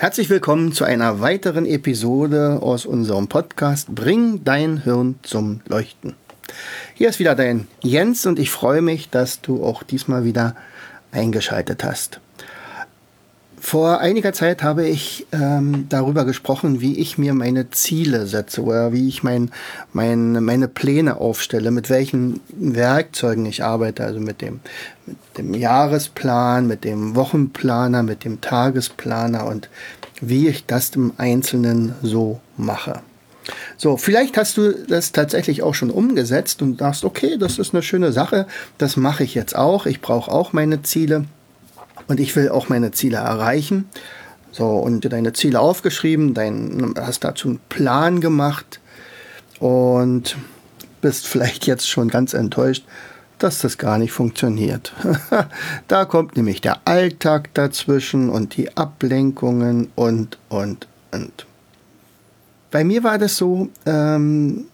Herzlich willkommen zu einer weiteren Episode aus unserem Podcast Bring dein Hirn zum Leuchten. Hier ist wieder dein Jens und ich freue mich, dass du auch diesmal wieder eingeschaltet hast. Vor einiger Zeit habe ich ähm, darüber gesprochen, wie ich mir meine Ziele setze oder wie ich mein, mein, meine Pläne aufstelle, mit welchen Werkzeugen ich arbeite, also mit dem, mit dem Jahresplan, mit dem Wochenplaner, mit dem Tagesplaner und wie ich das im Einzelnen so mache. So, vielleicht hast du das tatsächlich auch schon umgesetzt und sagst, okay, das ist eine schöne Sache, das mache ich jetzt auch, ich brauche auch meine Ziele und ich will auch meine Ziele erreichen. So, und deine Ziele aufgeschrieben, dein, hast dazu einen Plan gemacht und bist vielleicht jetzt schon ganz enttäuscht, dass das gar nicht funktioniert. da kommt nämlich der Alltag dazwischen und die Ablenkungen und, und, und. Bei mir war das so, ähm,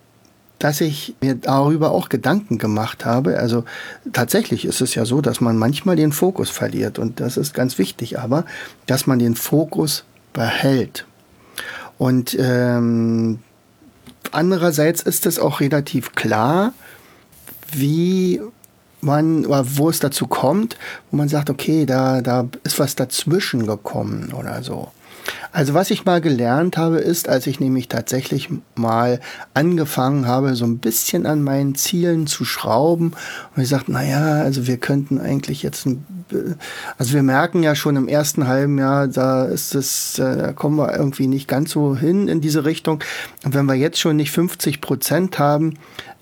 dass ich mir darüber auch Gedanken gemacht habe. Also tatsächlich ist es ja so, dass man manchmal den Fokus verliert und das ist ganz wichtig, aber dass man den Fokus behält. Und ähm, andererseits ist es auch relativ klar, wie man, wo es dazu kommt, wo man sagt, okay, da, da ist was dazwischen gekommen oder so. Also was ich mal gelernt habe, ist, als ich nämlich tatsächlich mal angefangen habe, so ein bisschen an meinen Zielen zu schrauben und ich sagte, naja, also wir könnten eigentlich jetzt, ein, also wir merken ja schon im ersten halben Jahr, da ist es, äh, da kommen wir irgendwie nicht ganz so hin in diese Richtung. Und wenn wir jetzt schon nicht 50 Prozent haben,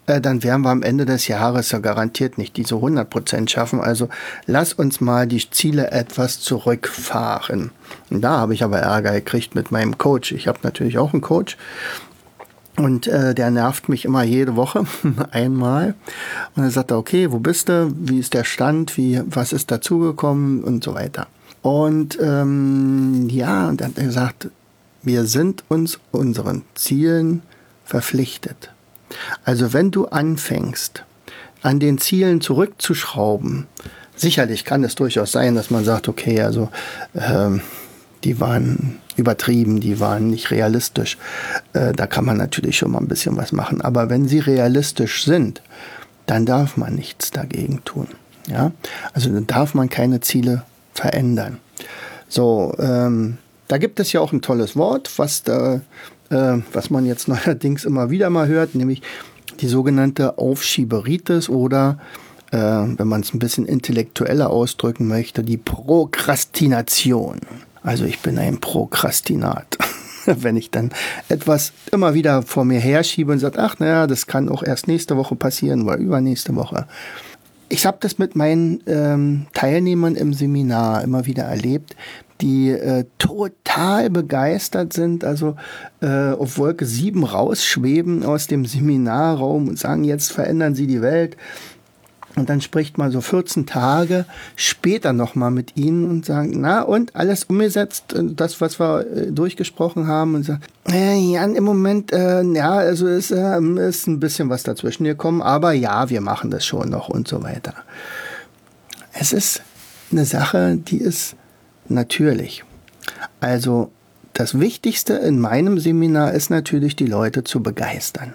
äh, dann werden wir am Ende des Jahres ja garantiert nicht diese 100 Prozent schaffen. Also lass uns mal die Ziele etwas zurückfahren. Und da habe ich aber Ärger gekriegt mit meinem Coach. Ich habe natürlich auch einen Coach. Und äh, der nervt mich immer jede Woche einmal. Und er sagt, okay, wo bist du? Wie ist der Stand? Wie, was ist dazugekommen? Und so weiter. Und ähm, ja, und dann hat er gesagt, wir sind uns unseren Zielen verpflichtet. Also wenn du anfängst, an den Zielen zurückzuschrauben, sicherlich kann es durchaus sein, dass man sagt, okay, also ähm, die waren übertrieben, die waren nicht realistisch. Äh, da kann man natürlich schon mal ein bisschen was machen. Aber wenn sie realistisch sind, dann darf man nichts dagegen tun. Ja, also dann darf man keine Ziele verändern. So, ähm, da gibt es ja auch ein tolles Wort, was da äh, was man jetzt neuerdings immer wieder mal hört, nämlich die sogenannte Aufschieberitis oder äh, wenn man es ein bisschen intellektueller ausdrücken möchte, die Prokrastination. Also ich bin ein Prokrastinat. wenn ich dann etwas immer wieder vor mir herschiebe und sage, ach naja, das kann auch erst nächste Woche passieren oder übernächste Woche. Ich habe das mit meinen ähm, Teilnehmern im Seminar immer wieder erlebt, die äh, total begeistert sind, also äh, auf Wolke 7 rausschweben aus dem Seminarraum und sagen, jetzt verändern sie die Welt. Und dann spricht man so 14 Tage später nochmal mit ihnen und sagen, na und alles umgesetzt, äh, das, was wir äh, durchgesprochen haben und sagen, äh, Jan, im Moment, äh, ja, also ist, äh, ist ein bisschen was dazwischen gekommen, aber ja, wir machen das schon noch und so weiter. Es ist eine Sache, die ist natürlich. Also das Wichtigste in meinem Seminar ist natürlich, die Leute zu begeistern.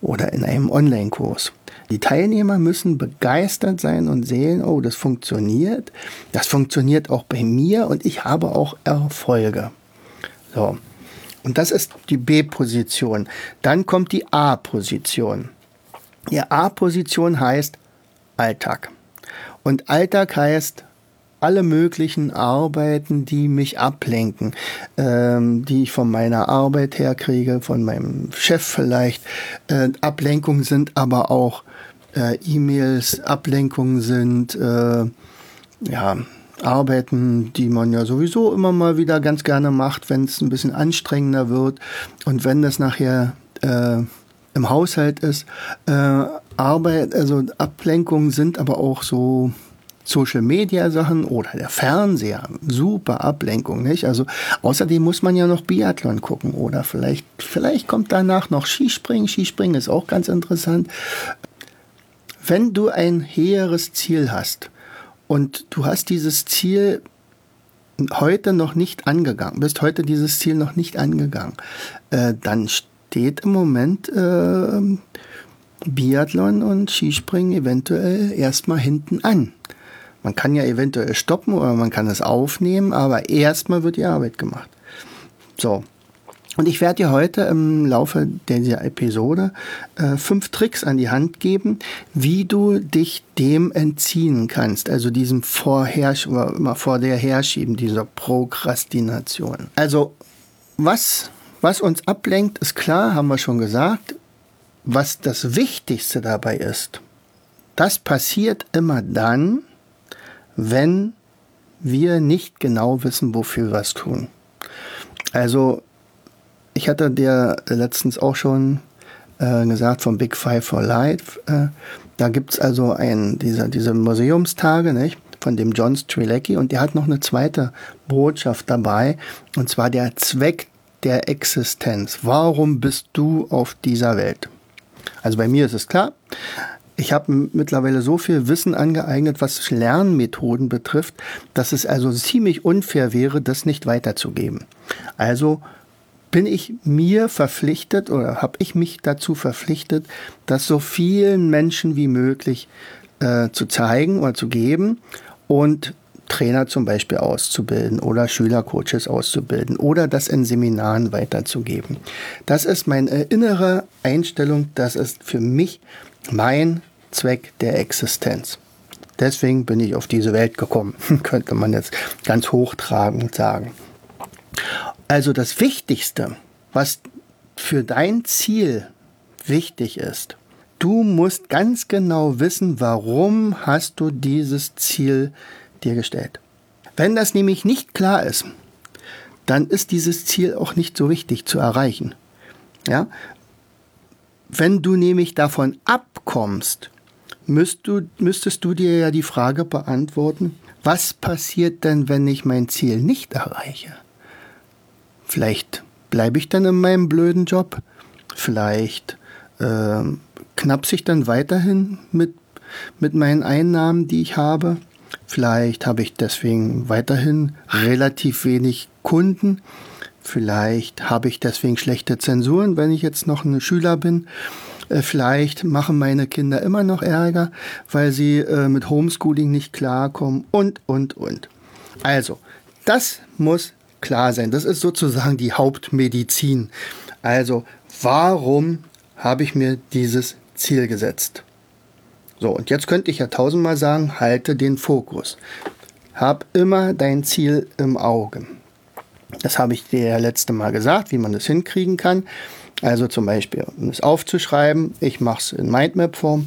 Oder in einem Online-Kurs. Die Teilnehmer müssen begeistert sein und sehen, oh, das funktioniert. Das funktioniert auch bei mir und ich habe auch Erfolge. So. Und das ist die B-Position. Dann kommt die A-Position. Die A-Position heißt Alltag. Und Alltag heißt alle möglichen Arbeiten, die mich ablenken, ähm, die ich von meiner Arbeit her kriege, von meinem Chef vielleicht. Äh, Ablenkungen sind aber auch äh, E-Mails, Ablenkungen sind äh, ja Arbeiten, die man ja sowieso immer mal wieder ganz gerne macht, wenn es ein bisschen anstrengender wird und wenn das nachher äh, im Haushalt ist. Äh, Arbeit, also Ablenkungen sind aber auch so Social Media Sachen oder der Fernseher. Super Ablenkung, nicht? Also außerdem muss man ja noch Biathlon gucken oder vielleicht, vielleicht kommt danach noch Skispringen. Skispringen ist auch ganz interessant. Wenn du ein höheres Ziel hast und du hast dieses Ziel heute noch nicht angegangen, bist heute dieses Ziel noch nicht angegangen, äh, dann steht im Moment äh, Biathlon und Skispringen eventuell erstmal hinten an. Man kann ja eventuell stoppen oder man kann es aufnehmen, aber erstmal wird die Arbeit gemacht. So. Und ich werde dir heute im Laufe dieser Episode äh, fünf Tricks an die Hand geben, wie du dich dem entziehen kannst, also diesem Vorherrsch immer vor der Herschieben, dieser Prokrastination. Also was, was uns ablenkt, ist klar, haben wir schon gesagt was das Wichtigste dabei ist, das passiert immer dann, wenn wir nicht genau wissen, wofür wir was tun. Also, ich hatte dir letztens auch schon äh, gesagt vom Big Five for Life. Äh, da gibt es also ein, diese, diese Museumstage, nicht? von dem John Strilecki und der hat noch eine zweite Botschaft dabei und zwar der Zweck der Existenz. Warum bist du auf dieser Welt? Also bei mir ist es klar. Ich habe mittlerweile so viel Wissen angeeignet, was Lernmethoden betrifft, dass es also ziemlich unfair wäre, das nicht weiterzugeben. Also bin ich mir verpflichtet oder habe ich mich dazu verpflichtet, das so vielen Menschen wie möglich äh, zu zeigen oder zu geben und Trainer zum Beispiel auszubilden oder Schülercoaches auszubilden oder das in Seminaren weiterzugeben. Das ist meine innere Einstellung, das ist für mich mein Zweck der Existenz. Deswegen bin ich auf diese Welt gekommen, könnte man jetzt ganz hochtragend sagen. Also das Wichtigste, was für dein Ziel wichtig ist, du musst ganz genau wissen, warum hast du dieses Ziel dir gestellt. Wenn das nämlich nicht klar ist, dann ist dieses Ziel auch nicht so wichtig zu erreichen. Ja? Wenn du nämlich davon abkommst, müsst du, müsstest du dir ja die Frage beantworten, was passiert denn, wenn ich mein Ziel nicht erreiche? Vielleicht bleibe ich dann in meinem blöden Job, vielleicht äh, knapse ich dann weiterhin mit, mit meinen Einnahmen, die ich habe. Vielleicht habe ich deswegen weiterhin relativ wenig Kunden. Vielleicht habe ich deswegen schlechte Zensuren, wenn ich jetzt noch ein Schüler bin. Äh, vielleicht machen meine Kinder immer noch Ärger, weil sie äh, mit Homeschooling nicht klarkommen und, und, und. Also, das muss klar sein. Das ist sozusagen die Hauptmedizin. Also, warum habe ich mir dieses Ziel gesetzt? So, und jetzt könnte ich ja tausendmal sagen, halte den Fokus. Hab immer dein Ziel im Auge. Das habe ich dir ja letzte Mal gesagt, wie man das hinkriegen kann. Also zum Beispiel, um es aufzuschreiben, ich mache es in Mindmap-Form,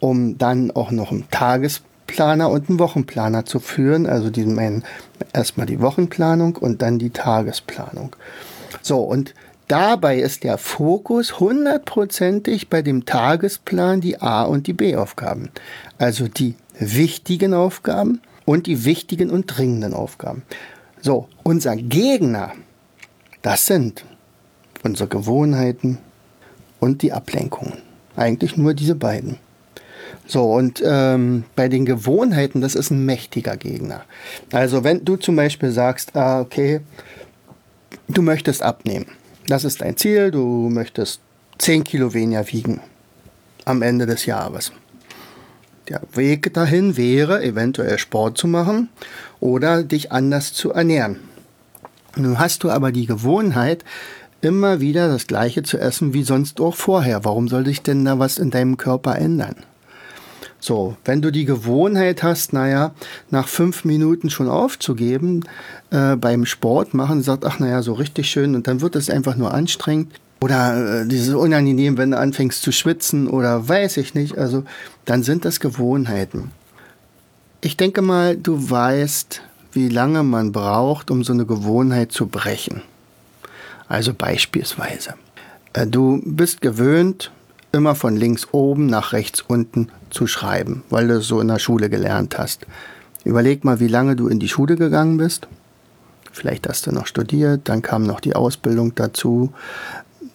um dann auch noch einen Tagesplaner und einen Wochenplaner zu führen. Also diesen, erstmal die Wochenplanung und dann die Tagesplanung. So, und Dabei ist der Fokus hundertprozentig bei dem Tagesplan die A- und die B-Aufgaben. Also die wichtigen Aufgaben und die wichtigen und dringenden Aufgaben. So, unser Gegner, das sind unsere Gewohnheiten und die Ablenkungen. Eigentlich nur diese beiden. So, und ähm, bei den Gewohnheiten, das ist ein mächtiger Gegner. Also wenn du zum Beispiel sagst, ah, okay, du möchtest abnehmen das ist dein Ziel. Du möchtest 10 Kilo weniger wiegen am Ende des Jahres. Der Weg dahin wäre, eventuell Sport zu machen oder dich anders zu ernähren. Nun hast du aber die Gewohnheit, immer wieder das Gleiche zu essen wie sonst auch vorher. Warum soll sich denn da was in deinem Körper ändern? So, wenn du die Gewohnheit hast, naja, nach fünf Minuten schon aufzugeben, äh, beim Sport machen, sagt, ach naja, so richtig schön und dann wird es einfach nur anstrengend. Oder äh, dieses unangenehm, wenn du anfängst zu schwitzen oder weiß ich nicht. Also dann sind das Gewohnheiten. Ich denke mal, du weißt, wie lange man braucht, um so eine Gewohnheit zu brechen. Also beispielsweise, äh, du bist gewöhnt, immer von links oben nach rechts unten zu schreiben, weil du es so in der Schule gelernt hast. Überleg mal, wie lange du in die Schule gegangen bist. Vielleicht hast du noch studiert, dann kam noch die Ausbildung dazu.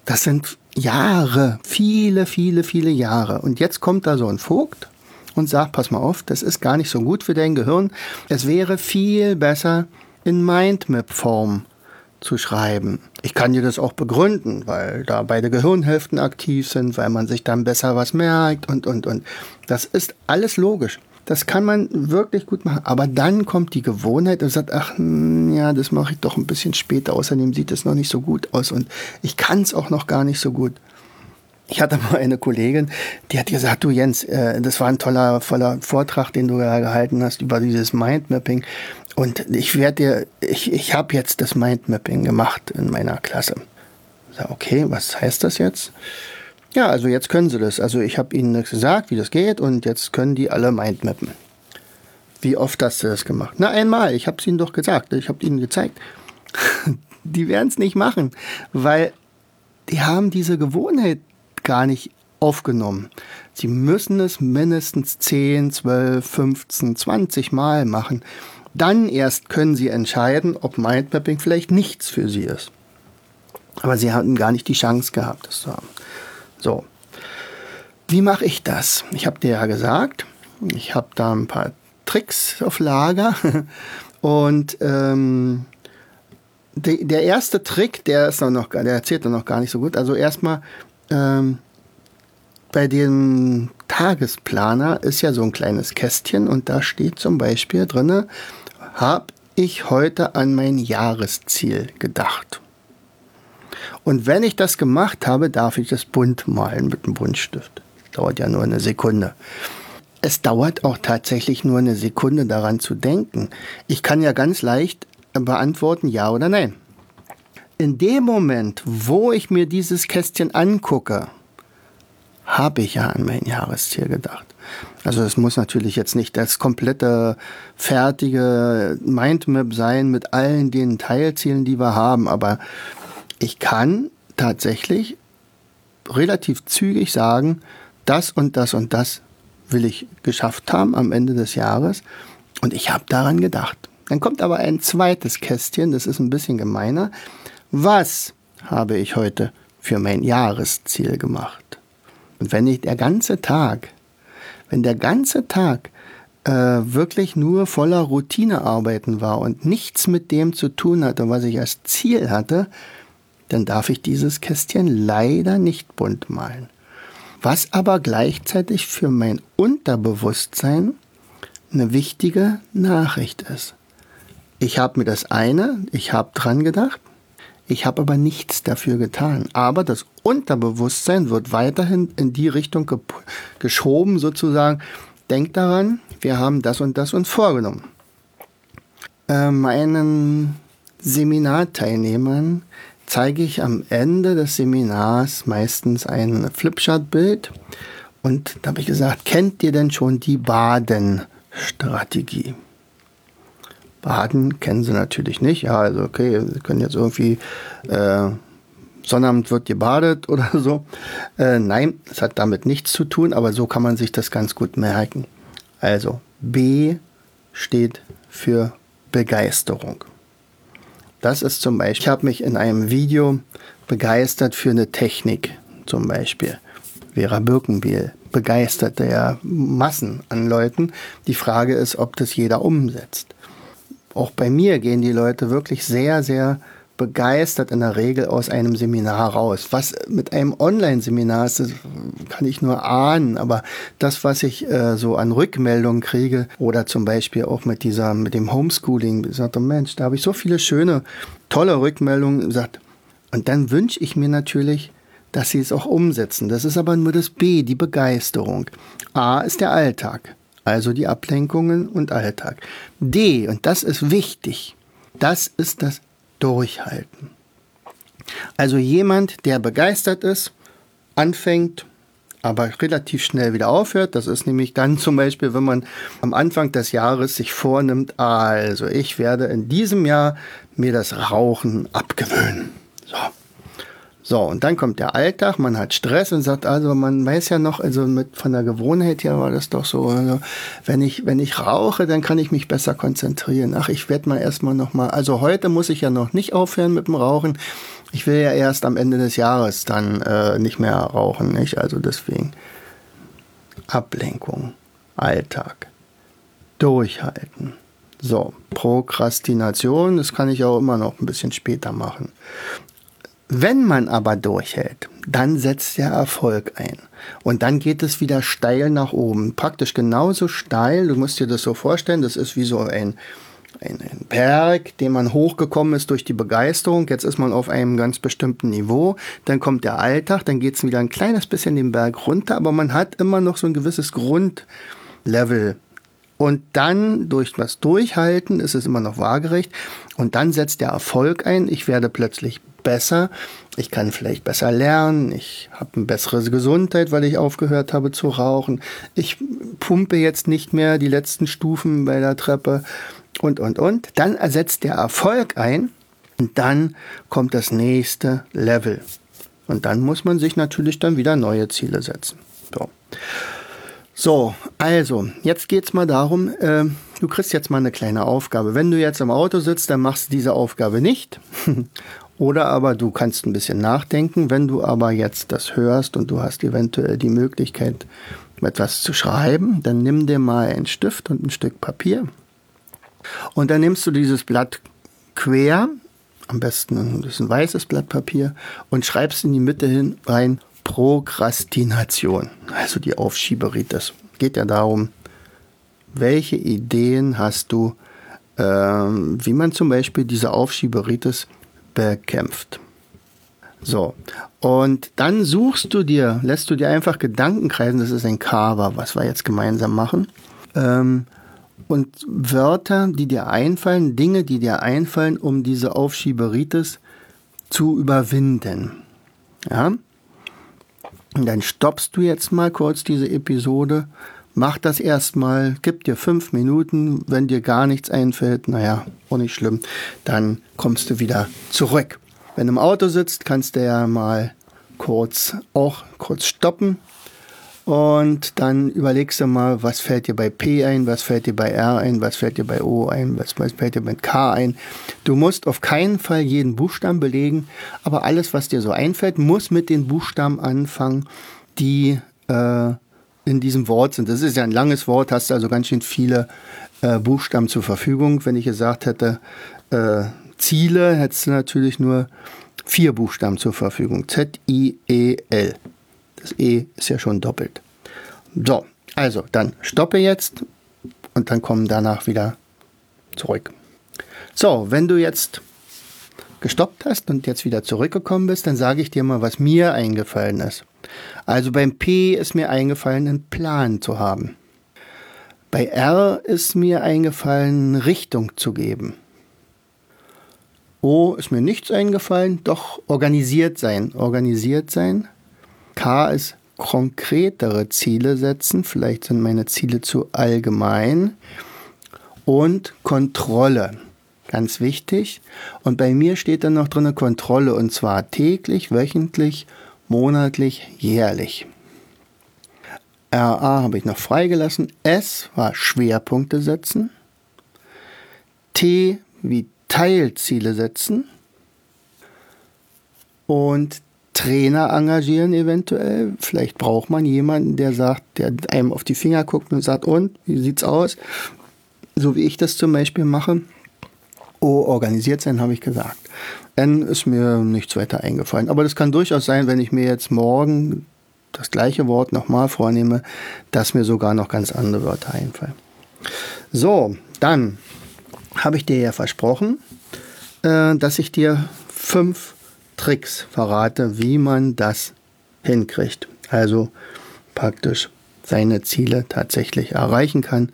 Das sind Jahre, viele, viele, viele Jahre. Und jetzt kommt da so ein Vogt und sagt, pass mal auf, das ist gar nicht so gut für dein Gehirn. Es wäre viel besser in Mindmap-Form zu schreiben. Ich kann dir das auch begründen, weil da beide Gehirnhälften aktiv sind, weil man sich dann besser was merkt und, und, und. Das ist alles logisch. Das kann man wirklich gut machen. Aber dann kommt die Gewohnheit und sagt, ach hm, ja, das mache ich doch ein bisschen später. Außerdem sieht es noch nicht so gut aus und ich kann es auch noch gar nicht so gut. Ich hatte mal eine Kollegin, die hat gesagt, du Jens, äh, das war ein toller, voller Vortrag, den du gehalten hast über dieses Mindmapping. Und ich werde dir, ich, ich habe jetzt das Mindmapping gemacht in meiner Klasse. Ich sag, okay, was heißt das jetzt? Ja, also jetzt können sie das. Also ich habe ihnen gesagt, wie das geht und jetzt können die alle Mindmappen. Wie oft hast du das gemacht? Na, einmal. Ich habe es ihnen doch gesagt. Ich habe ihnen gezeigt. die werden es nicht machen, weil die haben diese Gewohnheit gar nicht aufgenommen. Sie müssen es mindestens 10, 12, 15, 20 Mal machen. Dann erst können Sie entscheiden, ob Mindmapping vielleicht nichts für Sie ist. Aber Sie hatten gar nicht die Chance gehabt, das zu haben. So, wie mache ich das? Ich habe dir ja gesagt, ich habe da ein paar Tricks auf Lager und ähm, de, der erste Trick, der ist noch, der erzählt noch gar nicht so gut. Also erstmal ähm, bei dem Tagesplaner ist ja so ein kleines Kästchen und da steht zum Beispiel drin, habe ich heute an mein Jahresziel gedacht. Und wenn ich das gemacht habe, darf ich das bunt malen mit einem Buntstift. Dauert ja nur eine Sekunde. Es dauert auch tatsächlich nur eine Sekunde daran zu denken. Ich kann ja ganz leicht beantworten, ja oder nein. In dem Moment, wo ich mir dieses Kästchen angucke, habe ich ja an mein Jahresziel gedacht. Also es muss natürlich jetzt nicht das komplette fertige Mindmap sein mit allen den Teilzielen, die wir haben, aber ich kann tatsächlich relativ zügig sagen, das und das und das will ich geschafft haben am Ende des Jahres und ich habe daran gedacht. Dann kommt aber ein zweites Kästchen, das ist ein bisschen gemeiner. Was habe ich heute für mein Jahresziel gemacht? Und wenn ich der ganze Tag, wenn der ganze Tag äh, wirklich nur voller Routinearbeiten war und nichts mit dem zu tun hatte, was ich als Ziel hatte, dann darf ich dieses Kästchen leider nicht bunt malen. Was aber gleichzeitig für mein Unterbewusstsein eine wichtige Nachricht ist. Ich habe mir das eine, ich habe dran gedacht, ich habe aber nichts dafür getan. Aber das Unterbewusstsein wird weiterhin in die Richtung ge geschoben, sozusagen. Denkt daran, wir haben das und das uns vorgenommen. Äh, meinen Seminarteilnehmern zeige ich am Ende des Seminars meistens ein Flipchart-Bild. Und da habe ich gesagt, kennt ihr denn schon die Baden-Strategie? Baden kennen sie natürlich nicht. Ja, also okay, sie können jetzt irgendwie äh, Sonnabend wird gebadet oder so. Äh, nein, das hat damit nichts zu tun, aber so kann man sich das ganz gut merken. Also B steht für Begeisterung. Das ist zum Beispiel, ich habe mich in einem Video begeistert für eine Technik, zum Beispiel. Vera Birkenbiel begeisterte ja Massen an Leuten. Die Frage ist, ob das jeder umsetzt auch bei mir gehen die Leute wirklich sehr, sehr begeistert in der Regel aus einem Seminar raus. Was mit einem Online-Seminar ist, kann ich nur ahnen, aber das, was ich äh, so an Rückmeldungen kriege oder zum Beispiel auch mit dieser, mit dem Homeschooling, sagt der Mensch, da habe ich so viele schöne, tolle Rückmeldungen, sagt, und dann wünsche ich mir natürlich, dass sie es auch umsetzen. Das ist aber nur das B, die Begeisterung. A ist der Alltag also die Ablenkungen und Alltag. D, und das ist wichtig, das ist das Durchhalten. Also jemand, der begeistert ist, anfängt, aber relativ schnell wieder aufhört. Das ist nämlich dann zum Beispiel, wenn man am Anfang des Jahres sich vornimmt, also ich werde in diesem Jahr mir das Rauchen abgewöhnen. So. So, und dann kommt der Alltag, man hat Stress und sagt, also man weiß ja noch, also mit von der Gewohnheit her war das doch so, also wenn ich, wenn ich rauche, dann kann ich mich besser konzentrieren. Ach, ich werde mal erstmal nochmal, also heute muss ich ja noch nicht aufhören mit dem Rauchen. Ich will ja erst am Ende des Jahres dann äh, nicht mehr rauchen, nicht? Also deswegen Ablenkung, Alltag, durchhalten. So, Prokrastination, das kann ich auch immer noch ein bisschen später machen. Wenn man aber durchhält, dann setzt der Erfolg ein. Und dann geht es wieder steil nach oben. Praktisch genauso steil. Du musst dir das so vorstellen, das ist wie so ein, ein, ein Berg, den man hochgekommen ist durch die Begeisterung. Jetzt ist man auf einem ganz bestimmten Niveau. Dann kommt der Alltag, dann geht es wieder ein kleines bisschen den Berg runter, aber man hat immer noch so ein gewisses Grundlevel und dann durch das Durchhalten ist es immer noch waagerecht. Und dann setzt der Erfolg ein. Ich werde plötzlich besser. Ich kann vielleicht besser lernen. Ich habe eine bessere Gesundheit, weil ich aufgehört habe zu rauchen. Ich pumpe jetzt nicht mehr die letzten Stufen bei der Treppe und, und, und. Dann ersetzt der Erfolg ein und dann kommt das nächste Level. Und dann muss man sich natürlich dann wieder neue Ziele setzen. So. So, also, jetzt geht es mal darum, äh, du kriegst jetzt mal eine kleine Aufgabe. Wenn du jetzt im Auto sitzt, dann machst du diese Aufgabe nicht. Oder aber du kannst ein bisschen nachdenken. Wenn du aber jetzt das hörst und du hast eventuell die Möglichkeit, etwas zu schreiben, dann nimm dir mal einen Stift und ein Stück Papier. Und dann nimmst du dieses Blatt quer, am besten ist ein weißes Blatt Papier, und schreibst in die Mitte hin rein Prokrastination, also die Aufschieberitis. Geht ja darum, welche Ideen hast du, ähm, wie man zum Beispiel diese Aufschieberitis bekämpft. So, und dann suchst du dir, lässt du dir einfach Gedanken kreisen, das ist ein Cover, was wir jetzt gemeinsam machen. Ähm, und Wörter, die dir einfallen, Dinge, die dir einfallen, um diese Aufschieberitis zu überwinden. Ja? Und dann stoppst du jetzt mal kurz diese Episode, mach das erstmal, gib dir fünf Minuten, wenn dir gar nichts einfällt, naja, auch nicht schlimm, dann kommst du wieder zurück. Wenn du im Auto sitzt, kannst du ja mal kurz auch kurz stoppen und dann überlegst du mal, was fällt dir bei P ein, was fällt dir bei R ein, was fällt dir bei O ein, was, fällt dir bei K ein. Du musst auf keinen Fall jeden Buchstaben belegen, aber alles, was dir so einfällt, muss mit den Buchstaben anfangen, die äh, in diesem Wort sind. Das ist ja ein langes Wort, hast also ganz schön viele äh, Buchstaben zur Verfügung. Wenn ich gesagt hätte, äh, Ziele, hättest du natürlich nur vier Buchstaben zur Verfügung. Z-I-E-L. Das E ist ja schon doppelt. So, also dann stoppe jetzt und dann kommen danach wieder zurück. So, wenn du jetzt gestoppt hast und jetzt wieder zurückgekommen bist, dann sage ich dir mal, was mir eingefallen ist. Also beim P ist mir eingefallen, einen Plan zu haben. Bei R ist mir eingefallen, Richtung zu geben. O ist mir nichts eingefallen, doch organisiert sein. Organisiert sein K ist konkretere Ziele setzen. Vielleicht sind meine Ziele zu allgemein. Und Kontrolle. Ganz wichtig. Und bei mir steht dann noch drin Kontrolle und zwar täglich, wöchentlich, monatlich, jährlich. RA habe ich noch freigelassen. S war Schwerpunkte setzen. T wie Teilziele setzen. Und Trainer engagieren eventuell. Vielleicht braucht man jemanden, der sagt, der einem auf die Finger guckt und sagt, und, wie sieht's aus? So wie ich das zum Beispiel mache. Oh, organisiert sein, habe ich gesagt. N ist mir nichts weiter eingefallen. Aber das kann durchaus sein, wenn ich mir jetzt morgen das gleiche Wort nochmal vornehme, dass mir sogar noch ganz andere Wörter einfallen. So, dann habe ich dir ja versprochen, äh, dass ich dir fünf Tricks verrate, wie man das hinkriegt. Also praktisch seine Ziele tatsächlich erreichen kann,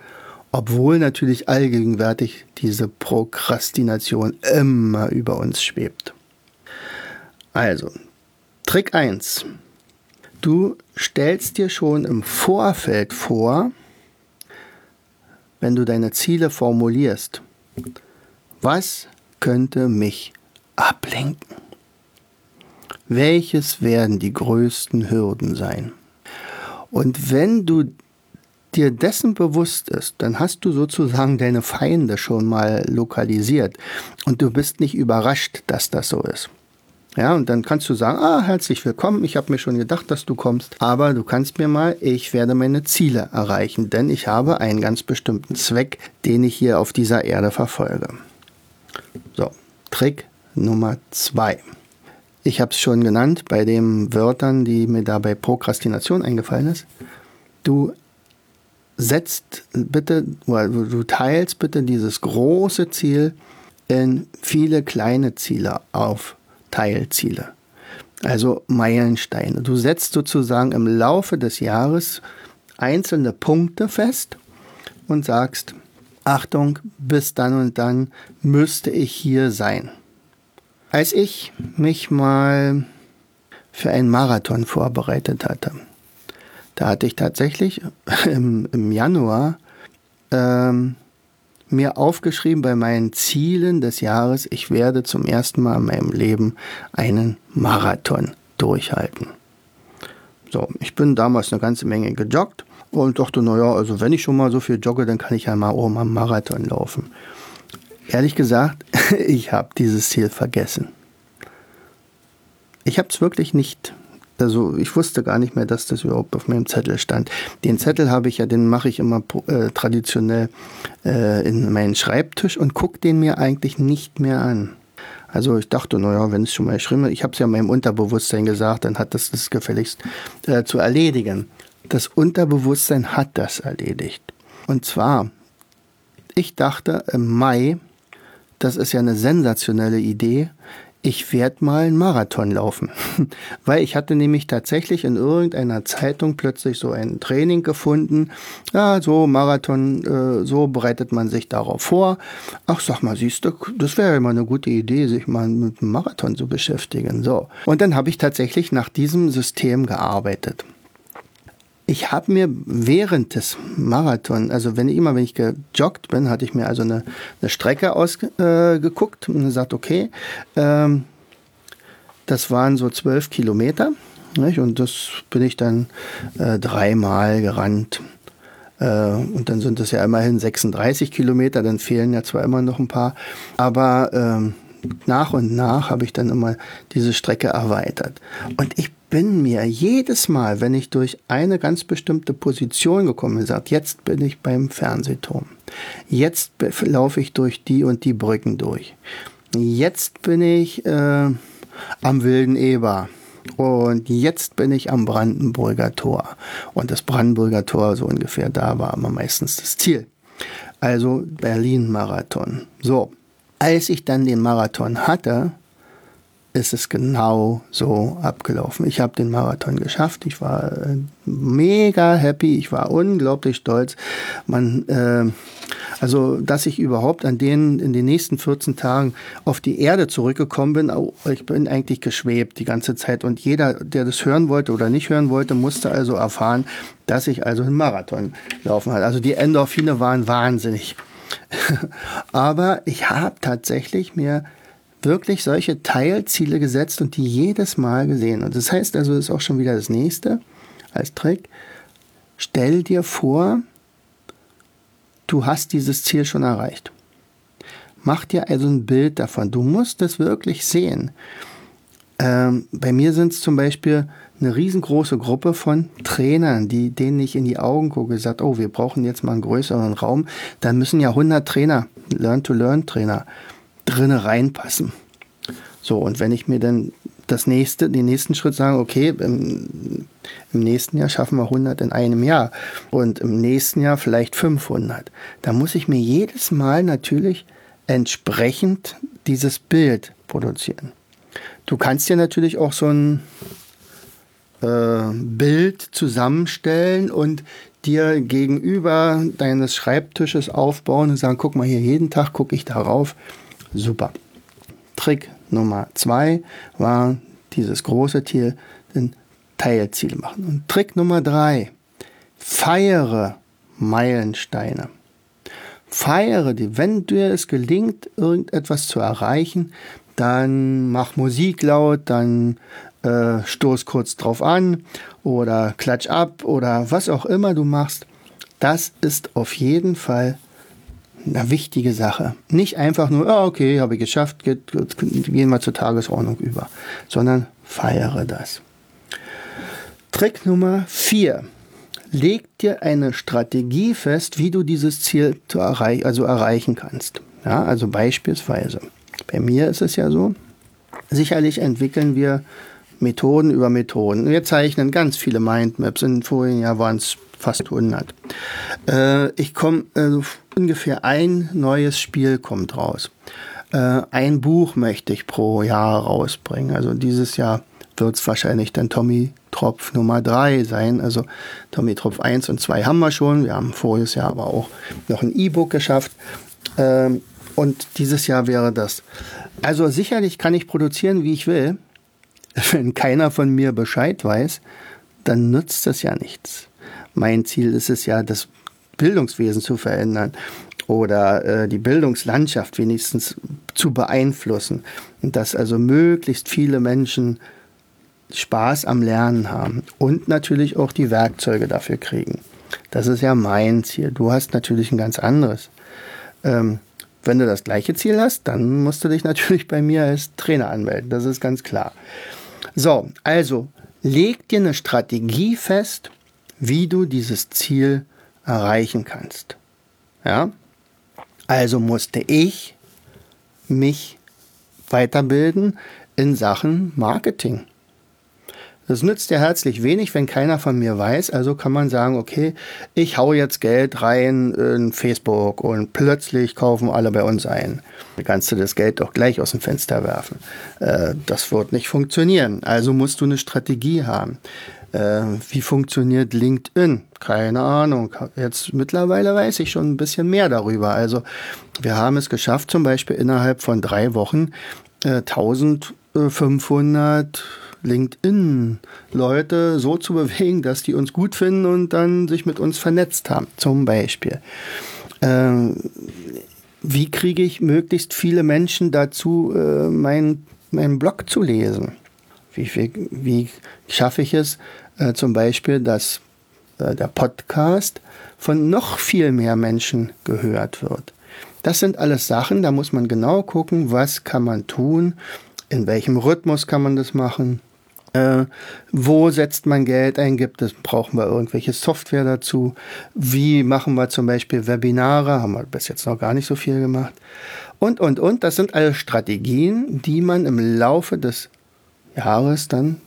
obwohl natürlich allgegenwärtig diese Prokrastination immer über uns schwebt. Also, Trick 1. Du stellst dir schon im Vorfeld vor, wenn du deine Ziele formulierst, was könnte mich ablenken? Welches werden die größten Hürden sein? Und wenn du dir dessen bewusst ist, dann hast du sozusagen deine Feinde schon mal lokalisiert und du bist nicht überrascht, dass das so ist. Ja, und dann kannst du sagen, ah, herzlich willkommen, ich habe mir schon gedacht, dass du kommst, aber du kannst mir mal, ich werde meine Ziele erreichen, denn ich habe einen ganz bestimmten Zweck, den ich hier auf dieser Erde verfolge. So, Trick Nummer zwei. Ich habe es schon genannt bei den Wörtern, die mir dabei Prokrastination eingefallen ist. Du setzt bitte, du teilst bitte dieses große Ziel in viele kleine Ziele auf. Teilziele. Also Meilensteine. Du setzt sozusagen im Laufe des Jahres einzelne Punkte fest und sagst, Achtung, bis dann und dann müsste ich hier sein. Als ich mich mal für einen Marathon vorbereitet hatte, da hatte ich tatsächlich im, im Januar ähm, mir aufgeschrieben bei meinen Zielen des Jahres, ich werde zum ersten Mal in meinem Leben einen Marathon durchhalten. So, ich bin damals eine ganze Menge gejoggt und dachte, naja, also wenn ich schon mal so viel jogge, dann kann ich ja mal mal einen Marathon laufen. Ehrlich gesagt, ich habe dieses Ziel vergessen. Ich habe es wirklich nicht also ich wusste gar nicht mehr, dass das überhaupt auf meinem Zettel stand. Den Zettel habe ich ja, den mache ich immer äh, traditionell äh, in meinen Schreibtisch und gucke den mir eigentlich nicht mehr an. Also ich dachte, naja, wenn es schon mal geschrieben ist, ich habe es ja meinem Unterbewusstsein gesagt, dann hat das das gefälligst äh, zu erledigen. Das Unterbewusstsein hat das erledigt. Und zwar, ich dachte im Mai, das ist ja eine sensationelle Idee, ich werde mal einen Marathon laufen. Weil ich hatte nämlich tatsächlich in irgendeiner Zeitung plötzlich so ein Training gefunden. Ja, so Marathon, äh, so bereitet man sich darauf vor. Ach, sag mal, siehst du, das wäre ja mal eine gute Idee, sich mal mit einem Marathon zu beschäftigen. So. Und dann habe ich tatsächlich nach diesem System gearbeitet ich habe mir während des Marathon, also wenn immer wenn ich gejoggt bin, hatte ich mir also eine, eine Strecke ausgeguckt äh, und gesagt, okay, ähm, das waren so zwölf Kilometer nicht? und das bin ich dann äh, dreimal gerannt. Äh, und dann sind es ja immerhin 36 Kilometer, dann fehlen ja zwar immer noch ein paar, aber ähm, nach und nach habe ich dann immer diese Strecke erweitert. Und ich bin mir jedes Mal, wenn ich durch eine ganz bestimmte Position gekommen bin, sagt, jetzt bin ich beim Fernsehturm. Jetzt laufe ich durch die und die Brücken durch. Jetzt bin ich äh, am Wilden Eber. Und jetzt bin ich am Brandenburger Tor. Und das Brandenburger Tor, so ungefähr, da war immer meistens das Ziel. Also Berlin-Marathon. So, als ich dann den Marathon hatte, ist es genau so abgelaufen. Ich habe den Marathon geschafft. Ich war äh, mega happy. Ich war unglaublich stolz. Man, äh, also, dass ich überhaupt an den in den nächsten 14 Tagen auf die Erde zurückgekommen bin. Ich bin eigentlich geschwebt die ganze Zeit. Und jeder, der das hören wollte oder nicht hören wollte, musste also erfahren, dass ich also einen Marathon laufen hatte. Also die Endorphine waren wahnsinnig. Aber ich habe tatsächlich mir wirklich solche Teilziele gesetzt und die jedes Mal gesehen. Und das heißt also, das ist auch schon wieder das nächste als Trick. Stell dir vor, du hast dieses Ziel schon erreicht. Mach dir also ein Bild davon. Du musst es wirklich sehen. Ähm, bei mir sind es zum Beispiel eine riesengroße Gruppe von Trainern, die, denen ich in die Augen gucke, sagt, oh, wir brauchen jetzt mal einen größeren Raum. Dann müssen ja 100 Trainer, Learn-to-Learn-Trainer, drinne reinpassen. So, und wenn ich mir dann das nächste, den nächsten Schritt sage, okay, im, im, nächsten Jahr schaffen wir 100 in einem Jahr und im nächsten Jahr vielleicht 500, dann muss ich mir jedes Mal natürlich entsprechend dieses Bild produzieren. Du kannst dir natürlich auch so ein äh, Bild zusammenstellen und dir gegenüber deines Schreibtisches aufbauen und sagen, guck mal hier, jeden Tag gucke ich darauf Super. Trick Nummer zwei war dieses große Tier in Teilziele machen. Und Trick Nummer drei, feiere Meilensteine. Feiere die. Wenn dir es gelingt, irgendetwas zu erreichen, dann mach Musik laut, dann äh, stoß kurz drauf an oder klatsch ab oder was auch immer du machst. Das ist auf jeden Fall eine wichtige Sache. Nicht einfach nur, oh, okay, habe ich geschafft, geht, gehen wir zur Tagesordnung über, sondern feiere das. Trick Nummer vier: Leg dir eine Strategie fest, wie du dieses Ziel zu erreich also erreichen kannst. Ja, also beispielsweise, bei mir ist es ja so, sicherlich entwickeln wir Methoden über Methoden. Wir zeichnen ganz viele Mindmaps. In vorigen Jahr waren es fast 100. Äh, ich komme, äh, ungefähr ein neues Spiel kommt raus. Äh, ein Buch möchte ich pro Jahr rausbringen. Also dieses Jahr wird es wahrscheinlich dann Tommy Tropf Nummer 3 sein. Also Tommy Tropf 1 und 2 haben wir schon. Wir haben voriges Jahr aber auch noch ein E-Book geschafft. Ähm, und dieses Jahr wäre das. Also sicherlich kann ich produzieren, wie ich will. Wenn keiner von mir Bescheid weiß, dann nützt das ja nichts. Mein Ziel ist es ja, das Bildungswesen zu verändern oder äh, die Bildungslandschaft wenigstens zu beeinflussen. Dass also möglichst viele Menschen Spaß am Lernen haben und natürlich auch die Werkzeuge dafür kriegen. Das ist ja mein Ziel. Du hast natürlich ein ganz anderes. Ähm, wenn du das gleiche Ziel hast, dann musst du dich natürlich bei mir als Trainer anmelden. Das ist ganz klar. So, also leg dir eine Strategie fest, wie du dieses Ziel erreichen kannst. Ja? Also musste ich mich weiterbilden in Sachen Marketing. Das nützt dir herzlich wenig, wenn keiner von mir weiß. Also kann man sagen, okay, ich hau jetzt Geld rein in Facebook und plötzlich kaufen alle bei uns ein. Da kannst du das Geld doch gleich aus dem Fenster werfen. Äh, das wird nicht funktionieren. Also musst du eine Strategie haben. Äh, wie funktioniert LinkedIn? Keine Ahnung. Jetzt mittlerweile weiß ich schon ein bisschen mehr darüber. Also wir haben es geschafft, zum Beispiel innerhalb von drei Wochen äh, 1500 LinkedIn-Leute so zu bewegen, dass die uns gut finden und dann sich mit uns vernetzt haben, zum Beispiel. Ähm, wie kriege ich möglichst viele Menschen dazu, äh, meinen mein Blog zu lesen? Wie, wie, wie schaffe ich es äh, zum Beispiel, dass äh, der Podcast von noch viel mehr Menschen gehört wird? Das sind alles Sachen, da muss man genau gucken, was kann man tun, in welchem Rhythmus kann man das machen, äh, wo setzt man Geld ein? Gibt es, brauchen wir irgendwelche Software dazu? Wie machen wir zum Beispiel Webinare? Haben wir bis jetzt noch gar nicht so viel gemacht. Und, und, und. Das sind alle Strategien, die man im Laufe des Jahres dann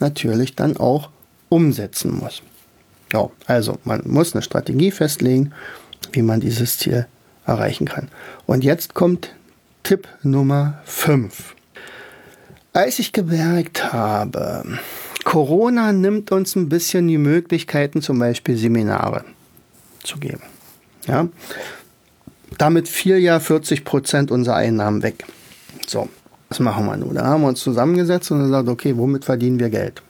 natürlich dann auch umsetzen muss. Ja, also man muss eine Strategie festlegen, wie man dieses Ziel erreichen kann. Und jetzt kommt Tipp Nummer 5. Als ich gemerkt habe, Corona nimmt uns ein bisschen die Möglichkeiten, zum Beispiel Seminare zu geben. Ja? Damit fiel ja 40 Prozent unserer Einnahmen weg. So, was machen wir nun? Da haben wir uns zusammengesetzt und gesagt, okay, womit verdienen wir Geld?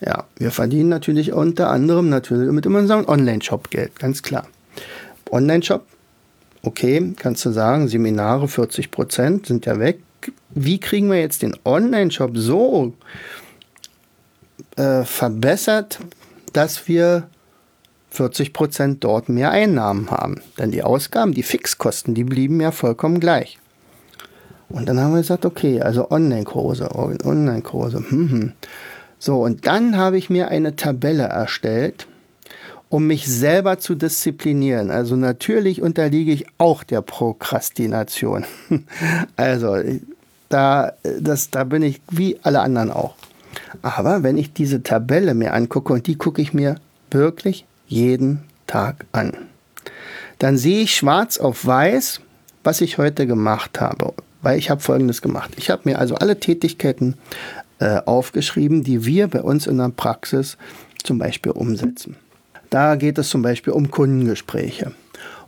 Ja, wir verdienen natürlich unter anderem natürlich mit unserem Online-Shop Geld, ganz klar. Online-Shop, okay, kannst du sagen, Seminare 40 Prozent sind ja weg, wie kriegen wir jetzt den Online-Shop so äh, verbessert, dass wir 40 Prozent dort mehr Einnahmen haben. Denn die Ausgaben, die Fixkosten, die blieben ja vollkommen gleich. Und dann haben wir gesagt, okay, also Online-Kurse, Online-Kurse. Hm, hm. So, und dann habe ich mir eine Tabelle erstellt, um mich selber zu disziplinieren. Also natürlich unterliege ich auch der Prokrastination. also da, das, da bin ich wie alle anderen auch. Aber wenn ich diese Tabelle mir angucke, und die gucke ich mir wirklich jeden Tag an, dann sehe ich schwarz auf weiß, was ich heute gemacht habe. Weil ich habe Folgendes gemacht. Ich habe mir also alle Tätigkeiten äh, aufgeschrieben, die wir bei uns in der Praxis zum Beispiel umsetzen. Da geht es zum Beispiel um Kundengespräche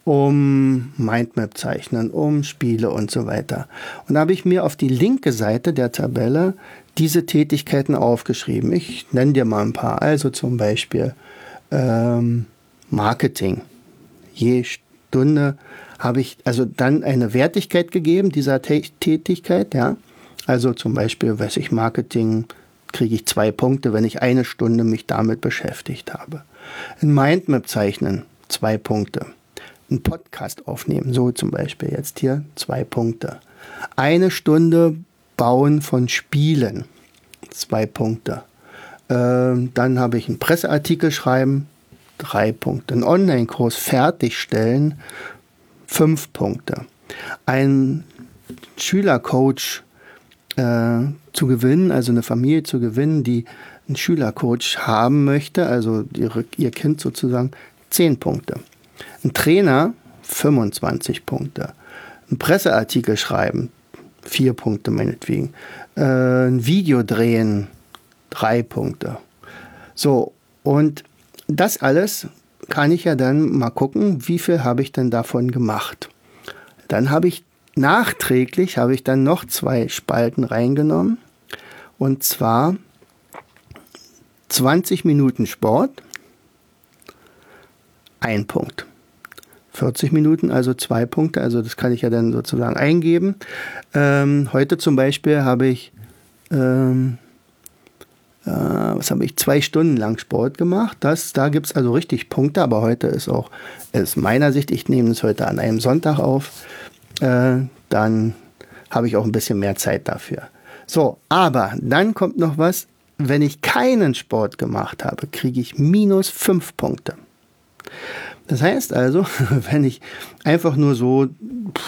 um Mindmap zeichnen, um Spiele und so weiter. Und da habe ich mir auf die linke Seite der Tabelle diese Tätigkeiten aufgeschrieben. Ich nenne dir mal ein paar. Also zum Beispiel ähm, Marketing. Je Stunde habe ich also dann eine Wertigkeit gegeben dieser Tätigkeit, ja. Also zum Beispiel, weiß ich, Marketing kriege ich zwei Punkte, wenn ich eine Stunde mich damit beschäftigt habe. Ein Mindmap zeichnen, zwei Punkte. Ein Podcast aufnehmen, so zum Beispiel jetzt hier, zwei Punkte. Eine Stunde Bauen von Spielen, zwei Punkte. Ähm, dann habe ich einen Presseartikel schreiben, drei Punkte. Einen Online-Kurs fertigstellen, fünf Punkte. Ein Schülercoach äh, zu gewinnen, also eine Familie zu gewinnen, die einen Schülercoach haben möchte, also ihre, ihr Kind sozusagen, 10 Punkte. Ein Trainer, 25 Punkte. Ein Presseartikel schreiben, 4 Punkte meinetwegen. Äh, ein Video drehen, 3 Punkte. So, und das alles kann ich ja dann mal gucken, wie viel habe ich denn davon gemacht. Dann habe ich nachträglich habe ich dann noch zwei Spalten reingenommen. Und zwar 20 Minuten Sport, ein Punkt. 40 Minuten, also zwei Punkte, also das kann ich ja dann sozusagen eingeben. Ähm, heute zum Beispiel habe ich, ähm, äh, was habe ich, zwei Stunden lang Sport gemacht. Das, da gibt es also richtig Punkte, aber heute ist auch, aus meiner Sicht, ich nehme es heute an einem Sonntag auf, äh, dann habe ich auch ein bisschen mehr Zeit dafür. So, aber dann kommt noch was, wenn ich keinen Sport gemacht habe, kriege ich minus fünf Punkte. Das heißt also, wenn ich einfach nur so,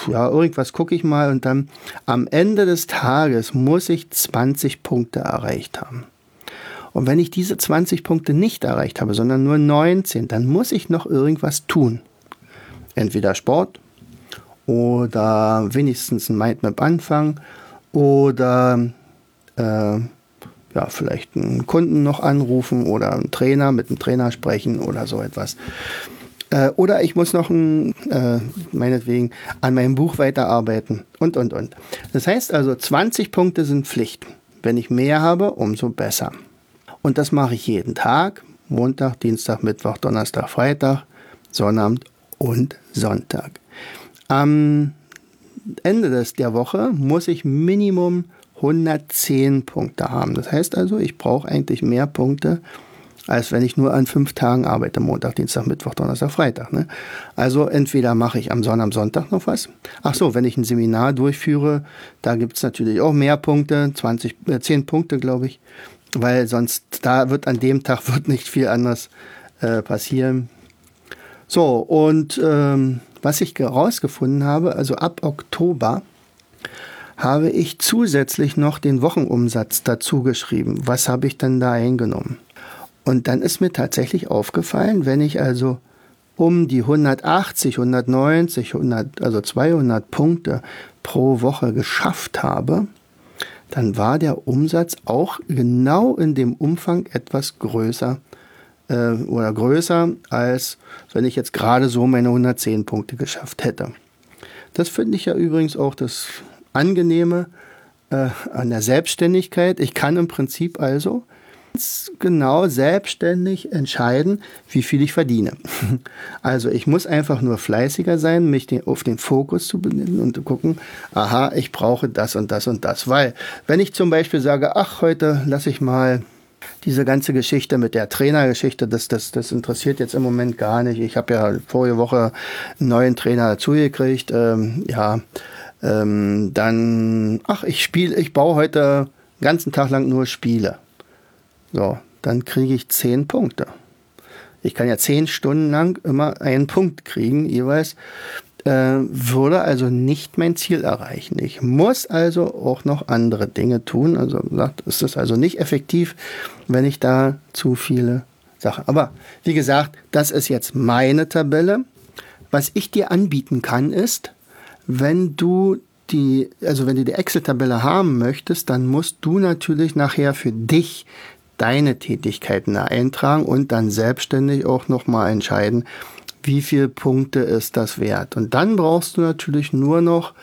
ja, irgendwas gucke ich mal und dann am Ende des Tages muss ich 20 Punkte erreicht haben. Und wenn ich diese 20 Punkte nicht erreicht habe, sondern nur 19, dann muss ich noch irgendwas tun. Entweder Sport oder wenigstens ein Mindmap anfangen oder äh, ja, vielleicht einen Kunden noch anrufen oder einen Trainer mit einem Trainer sprechen oder so etwas. Äh, oder ich muss noch ein, äh, meinetwegen an meinem Buch weiterarbeiten und, und, und. Das heißt also, 20 Punkte sind Pflicht. Wenn ich mehr habe, umso besser. Und das mache ich jeden Tag. Montag, Dienstag, Mittwoch, Donnerstag, Freitag, Sonnabend und Sonntag. Am Ende des, der Woche muss ich Minimum 110 Punkte haben. Das heißt also, ich brauche eigentlich mehr Punkte, als wenn ich nur an fünf Tagen arbeite. Montag, Dienstag, Mittwoch, Donnerstag, Freitag. Ne? Also entweder mache ich am Sonntag, am Sonntag noch was. Ach so, wenn ich ein Seminar durchführe, da gibt es natürlich auch mehr Punkte, 20, äh, 10 Punkte, glaube ich. Weil sonst, da wird an dem Tag wird nicht viel anderes äh, passieren. So, und ähm, was ich herausgefunden habe, also ab Oktober habe ich zusätzlich noch den Wochenumsatz dazu geschrieben. Was habe ich denn da eingenommen? Und dann ist mir tatsächlich aufgefallen, wenn ich also um die 180, 190, 100, also 200 Punkte pro Woche geschafft habe, dann war der Umsatz auch genau in dem Umfang etwas größer äh, oder größer, als wenn ich jetzt gerade so meine 110 Punkte geschafft hätte. Das finde ich ja übrigens auch das Angenehme äh, an der Selbstständigkeit. Ich kann im Prinzip also genau selbstständig entscheiden, wie viel ich verdiene. Also ich muss einfach nur fleißiger sein, mich den, auf den Fokus zu benennen und zu gucken, aha, ich brauche das und das und das. Weil wenn ich zum Beispiel sage, ach, heute lasse ich mal diese ganze Geschichte mit der Trainergeschichte, das, das, das interessiert jetzt im Moment gar nicht. Ich habe ja vorige Woche einen neuen Trainer dazugekriegt. Ähm, ja, ähm, dann, ach, ich spiele, ich baue heute den ganzen Tag lang nur Spiele. So, dann kriege ich zehn Punkte. Ich kann ja zehn Stunden lang immer einen Punkt kriegen, jeweils äh, würde also nicht mein Ziel erreichen. Ich muss also auch noch andere Dinge tun. Also ist das also nicht effektiv, wenn ich da zu viele Sachen. Aber wie gesagt, das ist jetzt meine Tabelle. Was ich dir anbieten kann, ist, wenn du die, also wenn du die Excel-Tabelle haben möchtest, dann musst du natürlich nachher für dich deine Tätigkeiten eintragen und dann selbstständig auch nochmal entscheiden, wie viele Punkte ist das wert. Und dann brauchst du natürlich nur noch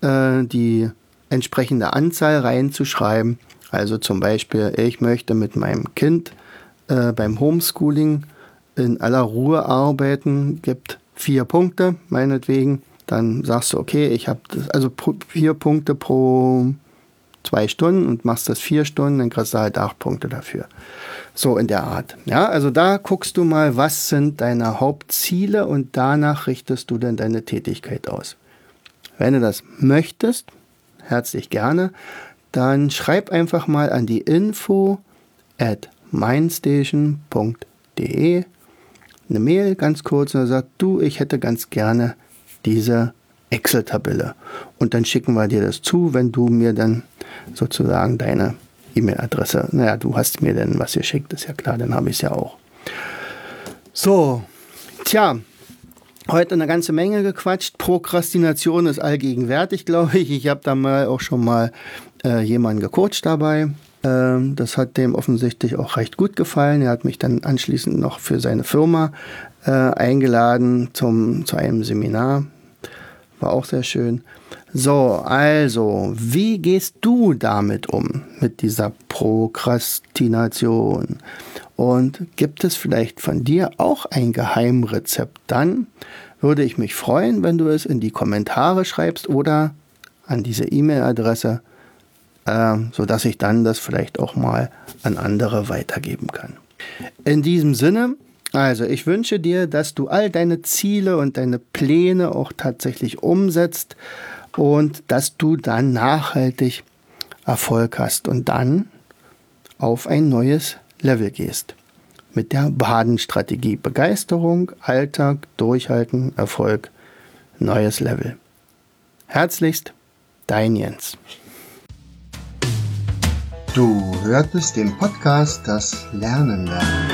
äh, die entsprechende Anzahl reinzuschreiben. Also zum Beispiel, ich möchte mit meinem Kind äh, beim Homeschooling in aller Ruhe arbeiten, gibt vier Punkte, meinetwegen. Dann sagst du, okay, ich habe also vier Punkte pro zwei Stunden und machst das vier Stunden, dann kriegst du halt acht Punkte dafür. So in der Art. Ja, also da guckst du mal, was sind deine Hauptziele und danach richtest du dann deine Tätigkeit aus. Wenn du das möchtest, herzlich gerne, dann schreib einfach mal an die info at mindstation.de eine Mail ganz kurz und sagt, du, ich hätte ganz gerne diese Excel-Tabelle. Und dann schicken wir dir das zu, wenn du mir dann sozusagen deine E-Mail-Adresse, naja, du hast mir denn was geschickt, ist ja klar, dann habe ich es ja auch. So, tja, heute eine ganze Menge gequatscht. Prokrastination ist allgegenwärtig, glaube ich. Ich habe da mal auch schon mal äh, jemanden gecoacht dabei. Ähm, das hat dem offensichtlich auch recht gut gefallen. Er hat mich dann anschließend noch für seine Firma äh, eingeladen zum, zu einem Seminar. War auch sehr schön. So, also, wie gehst du damit um, mit dieser Prokrastination? Und gibt es vielleicht von dir auch ein Geheimrezept? Dann würde ich mich freuen, wenn du es in die Kommentare schreibst oder an diese E-Mail-Adresse, äh, sodass ich dann das vielleicht auch mal an andere weitergeben kann. In diesem Sinne, also ich wünsche dir, dass du all deine Ziele und deine Pläne auch tatsächlich umsetzt und dass du dann nachhaltig Erfolg hast und dann auf ein neues Level gehst. Mit der Badenstrategie. Begeisterung, Alltag, Durchhalten, Erfolg, neues Level. Herzlichst, dein Jens. Du hörtest den Podcast Das Lernen lernen.